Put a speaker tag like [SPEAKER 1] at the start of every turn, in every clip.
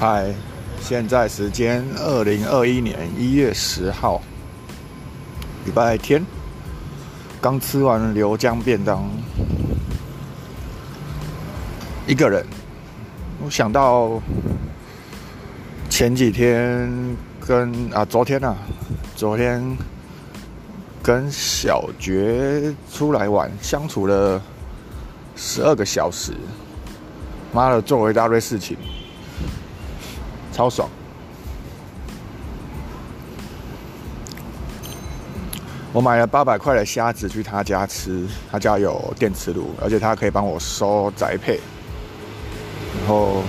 [SPEAKER 1] 嗨，现在时间二零二一年一月十号，礼拜天，刚吃完流江便当，一个人。我想到前几天跟啊，昨天啊，昨天跟小觉出来玩，相处了十二个小时，妈的，做了一大堆事情。超爽！我买了八百块的虾子去他家吃，他家有电磁炉，而且他可以帮我收宅配。然后，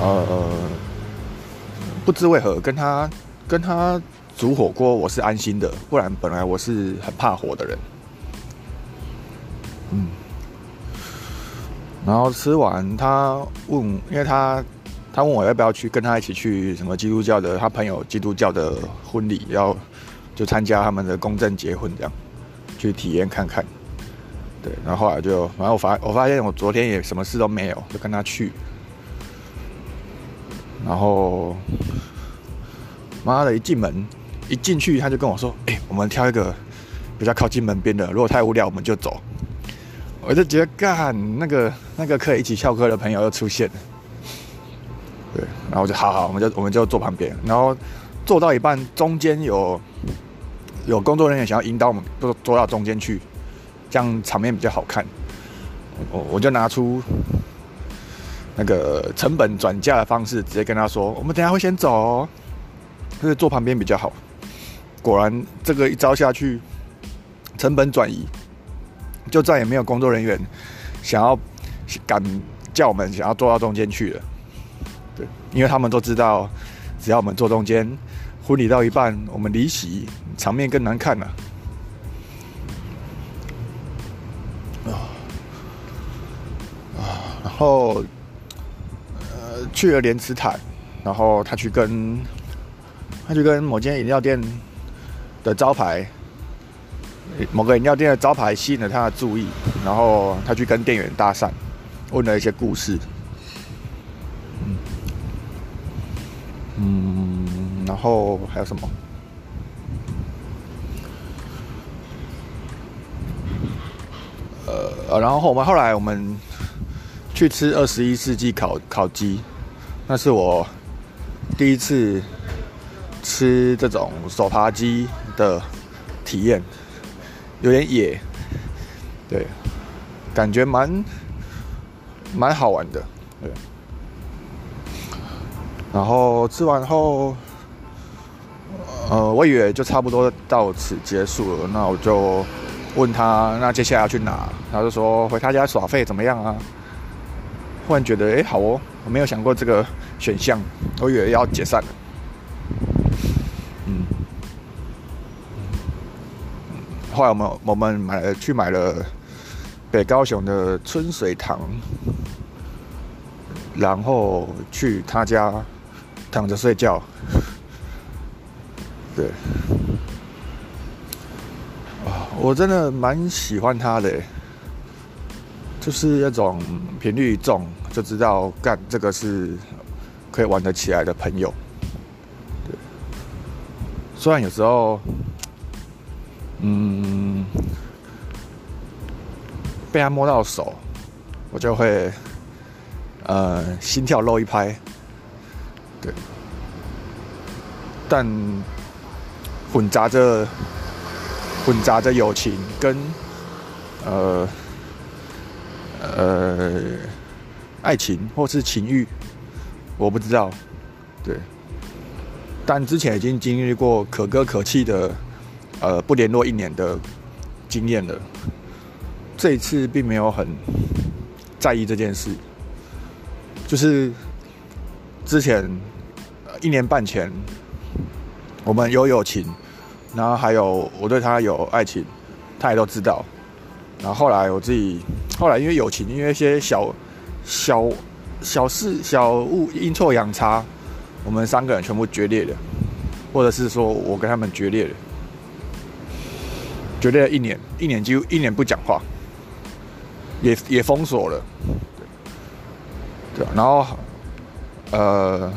[SPEAKER 1] 呃，不知为何跟他跟他煮火锅，我是安心的，不然本来我是很怕火的人。嗯，然后吃完，他问，因为他。他问我要不要去跟他一起去什么基督教的他朋友基督教的婚礼，要就参加他们的公证结婚这样，去体验看看。对，然后后来就，然后我发我发现我昨天也什么事都没有，就跟他去。然后，妈的，一进门一进去他就跟我说：“哎，我们挑一个比较靠近门边的，如果太无聊我们就走。”我就觉得干那个那个可以一起翘课的朋友又出现了。对，然后就好好，我们就我们就坐旁边，然后坐到一半，中间有有工作人员想要引导我们坐坐到中间去，这样场面比较好看。我我就拿出那个成本转嫁的方式，直接跟他说：“我们等下会先走，就是坐旁边比较好。”果然，这个一招下去，成本转移，就再也没有工作人员想要敢叫我们想要坐到中间去了。因为他们都知道，只要我们坐中间，婚礼到一半，我们离席，场面更难看了。啊，然后呃去了莲池潭，然后他去跟他去跟某间饮料店的招牌，某个饮料店的招牌吸引了他的注意，然后他去跟店员搭讪，问了一些故事。嗯，然后还有什么？呃，然后我们后来我们去吃二十一世纪烤烤鸡，那是我第一次吃这种手扒鸡的体验，有点野，对，感觉蛮蛮好玩的，对。然后吃完后，呃，我以为就差不多到此结束了。那我就问他，那接下来要去哪？他就说回他家耍废怎么样啊？忽然觉得，哎，好哦，我没有想过这个选项，我以为要解散了。嗯，后来我们我们买了去买了北高雄的春水堂，然后去他家。躺着睡觉，对，啊，我真的蛮喜欢他的，就是那种频率重，就知道干这个是可以玩得起来的朋友，对，虽然有时候，嗯，被他摸到手，我就会，呃，心跳漏一拍。对，但混杂着混杂着友情跟呃呃爱情或是情欲，我不知道。对，但之前已经经历过可歌可泣的呃不联络一年的经验了，这一次并没有很在意这件事，就是。之前一年半前，我们有友情，然后还有我对他有爱情，他也都知道。然后后来我自己，后来因为友情，因为一些小小小事、小误、阴错阳差，我们三个人全部决裂了，或者是说我跟他们决裂了，决裂了一年，一年几乎一年不讲话，也也封锁了，对，对，然后。呃，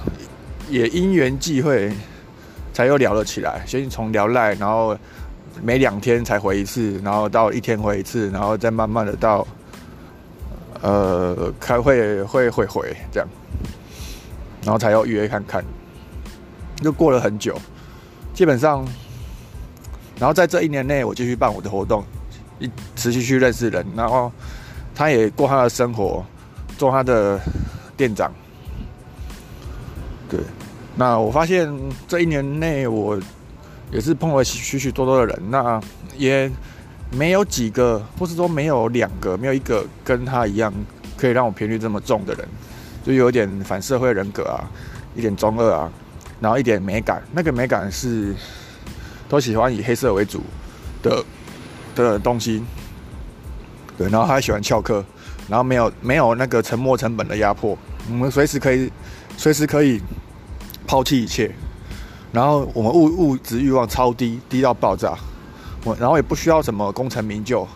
[SPEAKER 1] 也因缘际会，才又聊了起来。先从聊赖，然后每两天才回一次，然后到一天回一次，然后再慢慢的到，呃，开会会会回这样，然后才要约看看。就过了很久，基本上，然后在这一年内，我继续办我的活动，一持续去认识人，然后他也过他的生活，做他的店长。那我发现这一年内，我也是碰了许许多多的人，那也没有几个，或是说没有两个，没有一个跟他一样可以让我频率这么重的人，就有点反社会人格啊，一点中二啊，然后一点美感，那个美感是都喜欢以黑色为主的的东西，对，然后还喜欢翘课，然后没有没有那个沉没成本的压迫，我们随时可以。随时可以抛弃一切，然后我们物物质欲望超低，低到爆炸。我然后也不需要什么功成名就，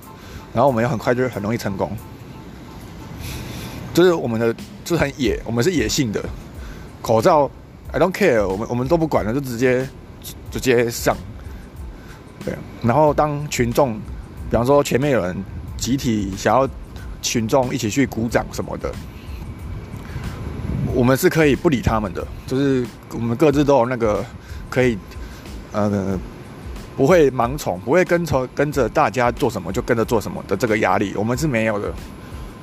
[SPEAKER 1] 然后我们也很快就很容易成功。就是我们的就是很野，我们是野性的。口罩，I don't care，我们我们都不管了，就直接直接上。对，然后当群众，比方说前面有人集体想要群众一起去鼓掌什么的。我们是可以不理他们的，就是我们各自都有那个可以，呃，不会盲从，不会跟从跟着大家做什么就跟着做什么的这个压力，我们是没有的。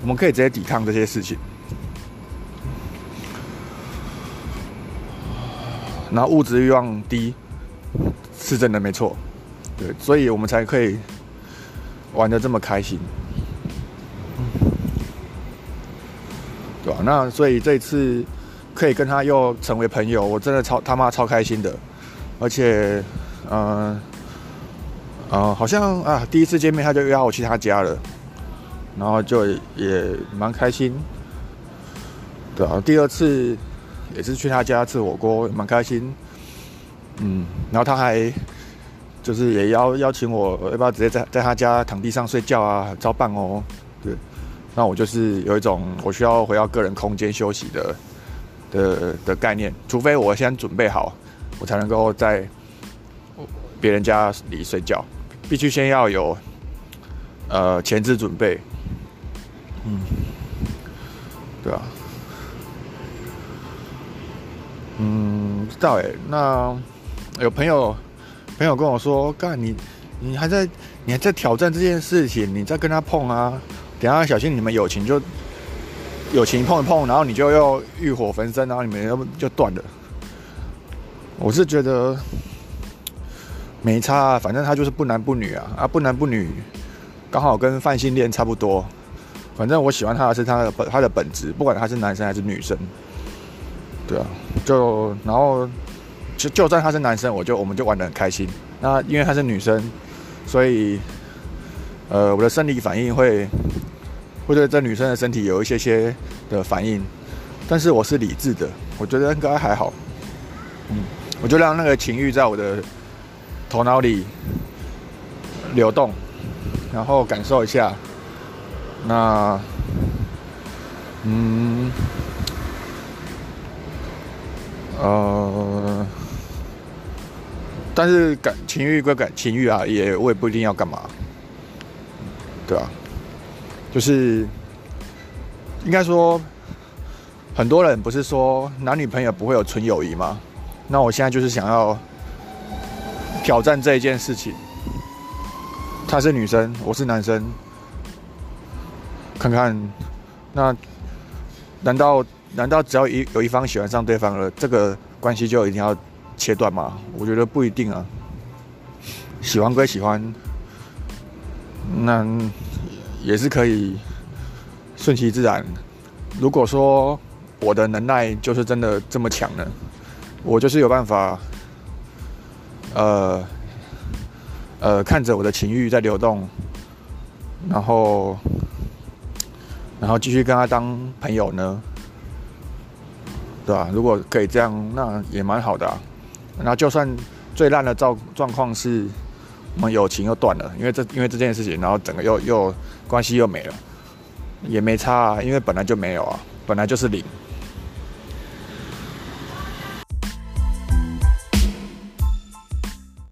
[SPEAKER 1] 我们可以直接抵抗这些事情。然后物质欲望低，是真的没错，对，所以我们才可以玩的这么开心。对吧？那所以这次可以跟他又成为朋友，我真的超他妈超开心的，而且，嗯，啊，好像啊，第一次见面他就邀我去他家了，然后就也蛮开心，对啊，第二次也是去他家吃火锅，蛮开心，嗯，然后他还就是也邀邀请我，要不要直接在在他家躺地上睡觉啊？超棒哦，对。那我就是有一种我需要回到个人空间休息的的的概念，除非我先准备好，我才能够在别人家里睡觉，必须先要有呃前置准备，嗯，对啊，嗯，知道哎，那有朋友朋友跟我说，干你你还在你还在挑战这件事情，你在跟他碰啊。等下小心你们友情就友情碰一碰，然后你就又欲火焚身，然后你们要不就断了。我是觉得没差，反正他就是不男不女啊啊不男不女，刚好跟泛性恋差不多。反正我喜欢他的是他的本他的本质，不管他是男生还是女生。对啊，就然后就就算他是男生，我就我们就玩的很开心。那因为他是女生，所以呃我的生理反应会。会对这女生的身体有一些些的反应，但是我是理智的，我觉得应该还好。嗯，我就让那个情欲在我的头脑里流动，然后感受一下。那，嗯，呃，但是感情欲归感情欲啊，也我也不一定要干嘛，对吧？就是应该说，很多人不是说男女朋友不会有纯友谊吗？那我现在就是想要挑战这一件事情。她是女生，我是男生，看看那难道难道只要一有一方喜欢上对方了，这个关系就一定要切断吗？我觉得不一定啊。喜欢归喜欢，那。也是可以顺其自然。如果说我的能耐就是真的这么强呢，我就是有办法，呃，呃，看着我的情欲在流动，然后，然后继续跟他当朋友呢，对吧？如果可以这样，那也蛮好的。啊那就算最烂的状状况是。我们友情又断了，因为这因为这件事情，然后整个又又关系又没了，也没差啊，因为本来就没有啊，本来就是零。